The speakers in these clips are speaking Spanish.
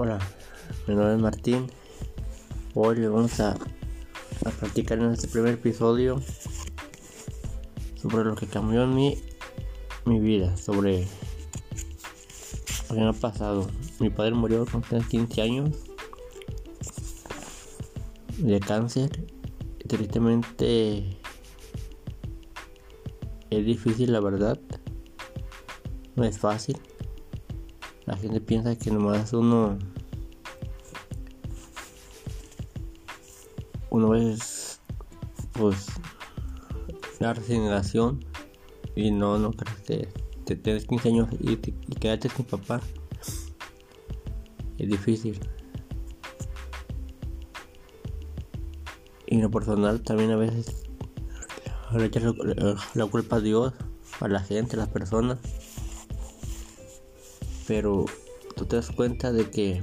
Hola, mi nombre es Martín. Hoy le vamos a, a platicar en este primer episodio sobre lo que cambió en mi, mi vida, sobre lo que me ha pasado. Mi padre murió con 15 años de cáncer. Tristemente es difícil, la verdad. No es fácil. La gente piensa que nomás uno. Uno es. Pues. La regeneración. Y no, no crees que te tienes 15 años y, te, y quedarte sin papá. Es difícil. Y lo personal también a veces le echas la culpa a Dios, a la gente, a las personas. Pero tú te das cuenta de que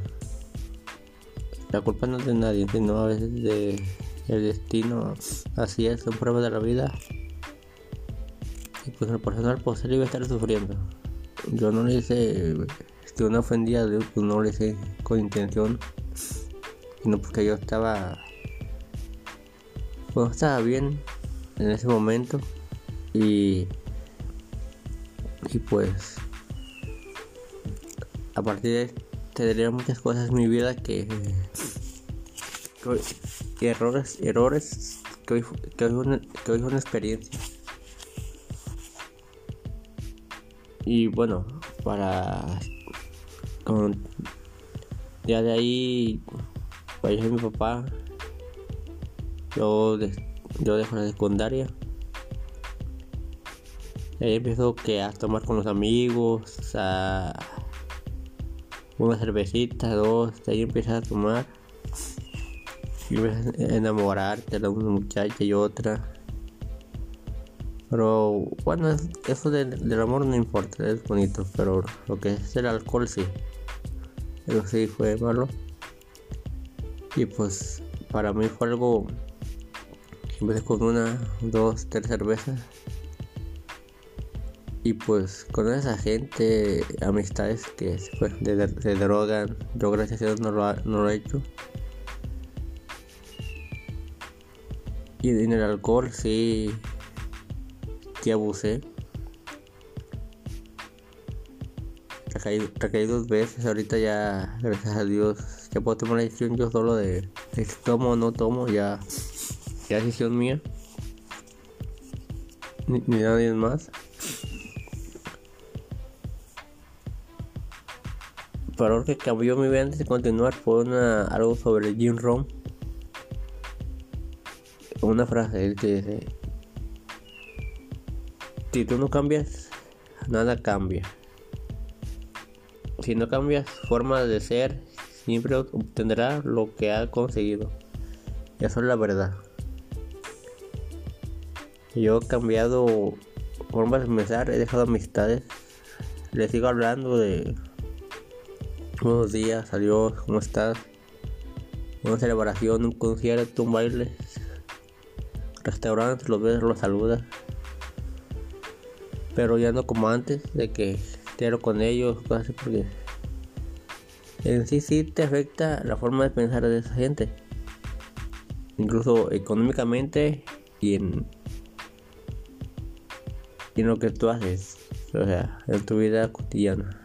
la culpa no es de nadie, sino a veces de el destino. Así es, son pruebas de la vida. Y pues en lo personal, pues él iba a estar sufriendo. Yo no le hice, si uno ofendía a Dios, pues no le hice con intención, sino porque yo estaba, pues estaba bien en ese momento y, y pues a partir de tendría muchas cosas en mi vida que, que errores errores que hoy, una, que hoy una experiencia y bueno para con, ya de ahí falleció mi papá yo de, yo dejo la secundaria. Y ahí empiezo que a tomar con los amigos a una cervecita, dos, de ahí empiezas a tomar y empiezas a enamorarte de una muchacha y otra. Pero bueno, eso del, amor no importa, es bonito, pero lo que es el alcohol sí. Eso sí fue malo. Y pues para mí fue algo. Empecé con una, dos, tres cervezas y pues con esa gente, amistades que se, pues, de, drogan, yo gracias a Dios no lo, no lo he hecho. Y en el alcohol sí, sí abusé. Recaí, dos veces, ahorita ya, gracias a Dios, ya puedo tomar la decisión yo solo de, si tomo o no tomo, ya, ya decisión mía. Ni, ni nadie más. Pero que cambió mi vida antes de continuar fue algo sobre Jim Rohn. Una frase que dice: Si tú no cambias, nada cambia. Si no cambias forma de ser, siempre obtendrá lo que ha conseguido. Eso es la verdad. Yo he cambiado formas de pensar, he dejado amistades. Le sigo hablando de Buenos días, adiós, ¿cómo estás? Una celebración, un concierto, un baile, restaurante, los ves, los saludas. Pero ya no como antes, de que te con ellos, cosas porque en sí sí te afecta la forma de pensar de esa gente. Incluso económicamente y en, y en lo que tú haces, o sea, en tu vida cotidiana.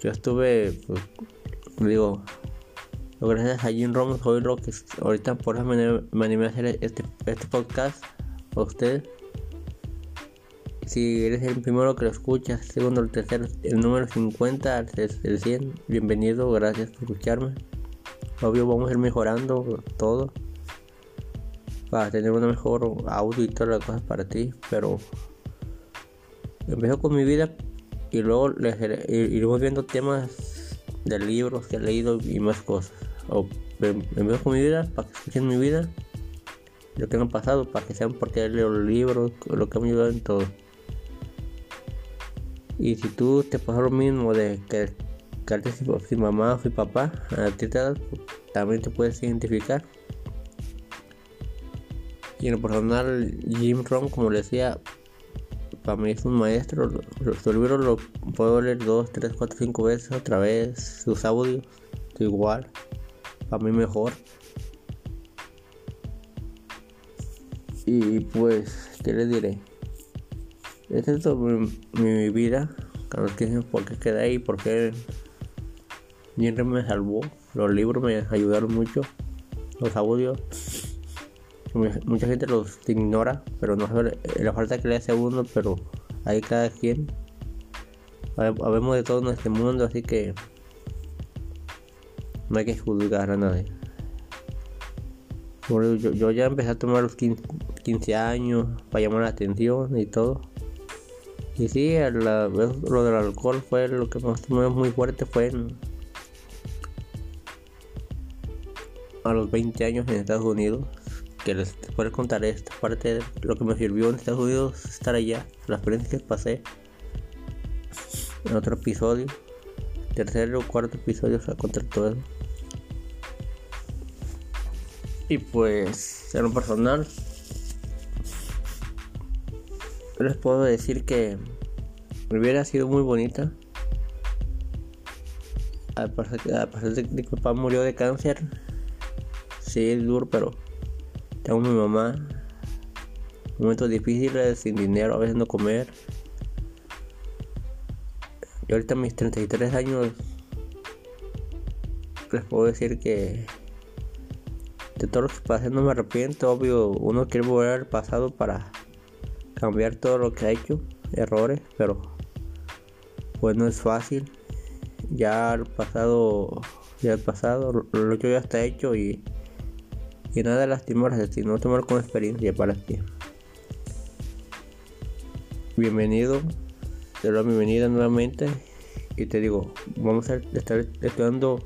Yo estuve, pues, digo, gracias a Jim Rohn soy lo que ahorita por eso me, me, animé a hacer este, este podcast para usted. Si eres el primero que lo escuchas, segundo, el tercero, el número 50, el 100, bienvenido, gracias por escucharme. Obvio, vamos a ir mejorando todo para tener una mejor audio y todas las cosas para ti, pero empezó con mi vida y luego les iremos viendo temas de libros que he leído y más cosas. O me con mi vida para que escuchen mi vida, lo que han pasado, para que sepan por qué leo los libros, lo que me ha ayudado en todo. Y si tú te pasa lo mismo de que que si, si mamá o si papá, a ti te también te puedes identificar. Y en lo personal, Jim Rohn, como le decía, para mí es un maestro. Su libro lo puedo leer dos, tres, cuatro, cinco veces otra vez. Sus audios, igual. Para mí mejor. Y pues, ¿qué les diré? Esta es mi, mi vida. Cuando dicen por qué quedé ahí, por qué Henry me salvó. Los libros me ayudaron mucho. Los audios. Mucha gente los ignora, pero no la falta que le hace a uno, pero hay cada quien. Habemos de todo en este mundo, así que no hay que juzgar a nadie. Yo, ya empecé a tomar los 15, años para llamar la atención y todo. Y sí, lo del alcohol fue lo que más muy fuerte fue en, a los 20 años en Estados Unidos, que les puedo contar esta parte de lo que me sirvió en Estados Unidos estar allá, la experiencia que pasé en otro episodio, tercer o cuarto episodio, a contar todo Y pues, en lo personal, les puedo decir que hubiera sido muy bonita. A pesar de que mi papá murió de cáncer, sí es duro, pero tengo mi mamá. Momentos difíciles, sin dinero, a veces no comer. Y ahorita mis 33 años les puedo decir que de todo lo que pasé no me arrepiento. Obvio, uno quiere volver al pasado para cambiar todo lo que ha hecho, errores, pero pues no es fácil. Ya el pasado, ya el pasado, lo que ya está hecho y y nada lastimarse, sino tomar como experiencia para ti. Bienvenido, te doy la bienvenida nuevamente. Y te digo, vamos a estar estudiando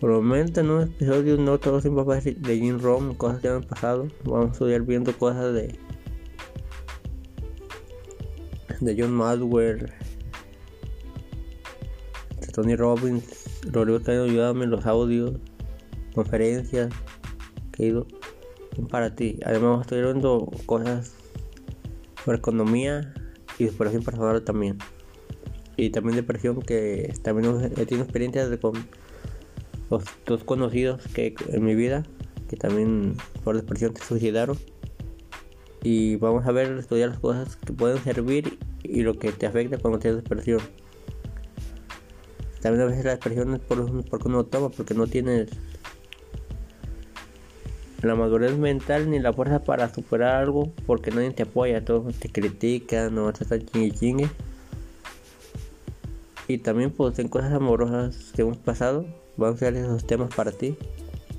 momento en un episodio no todo siempre va de Jim Rom, cosas que han pasado, vamos a estudiar viendo cosas de de John Madwell, de Tony Robbins, que han ayudado en los audios, conferencias, que para ti. Además estoy viendo cosas sobre economía y superación personal también. Y también depresión que también he tenido experiencias con los dos conocidos que en mi vida que también por depresión se suicidaron. Y vamos a ver, estudiar las cosas que pueden servir y lo que te afecta cuando tienes depresión. También a veces la depresión es por, porque uno toma, porque no tienes la madurez mental ni la fuerza para superar algo porque nadie te apoya, todos te critican, no vas a chingue chingue. Y también pues en cosas amorosas que hemos pasado, vamos a ver esos temas para ti.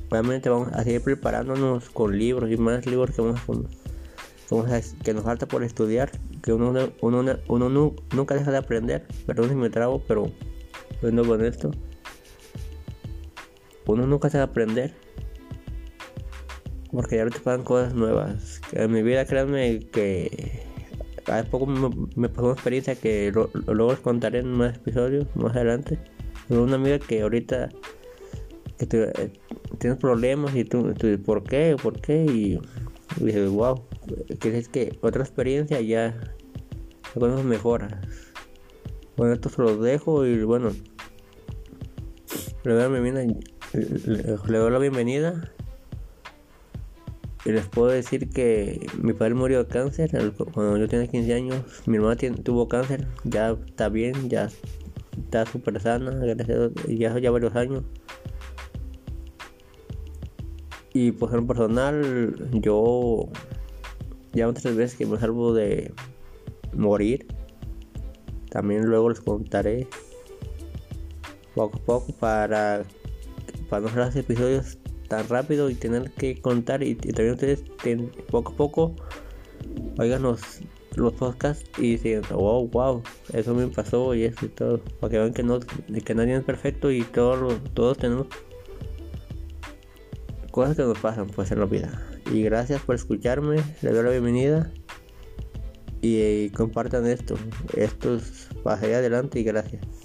Obviamente vamos a seguir preparándonos con libros y más libros que vamos, a, que nos falta por estudiar, que uno, uno, nunca deja de aprender, perdón si me trago, pero bueno con esto. Uno nunca deja de aprender porque ya te pasan cosas nuevas. En mi vida, créanme que hace poco me, pasó una experiencia que luego les contaré en más episodios más adelante. una amiga que ahorita que eh, tienes problemas y tú, ¿por qué? ¿Por qué? Y, dije, wow, que es que otra experiencia ya cosas mejoras. Bueno, esto se los dejo y bueno, le doy la bienvenida y les puedo decir que mi padre murió de cáncer cuando yo tenía 15 años. Mi hermana tuvo cáncer, ya está bien, ya está súper sana, gracias ya ya varios años. Y pues en personal, yo ya otras veces que me salvo de morir. También luego les contaré poco a poco para, para no hacer episodios tan rápido y tener que contar y, también ustedes poco a poco oigan los, los podcasts y dicen wow wow eso me pasó y eso y todo para que vean que no que nadie es perfecto y todos todos tenemos cosas que nos pasan pues en la vida. Y gracias por escucharme les doy la bienvenida y, compartan esto. Esto es adelante y gracias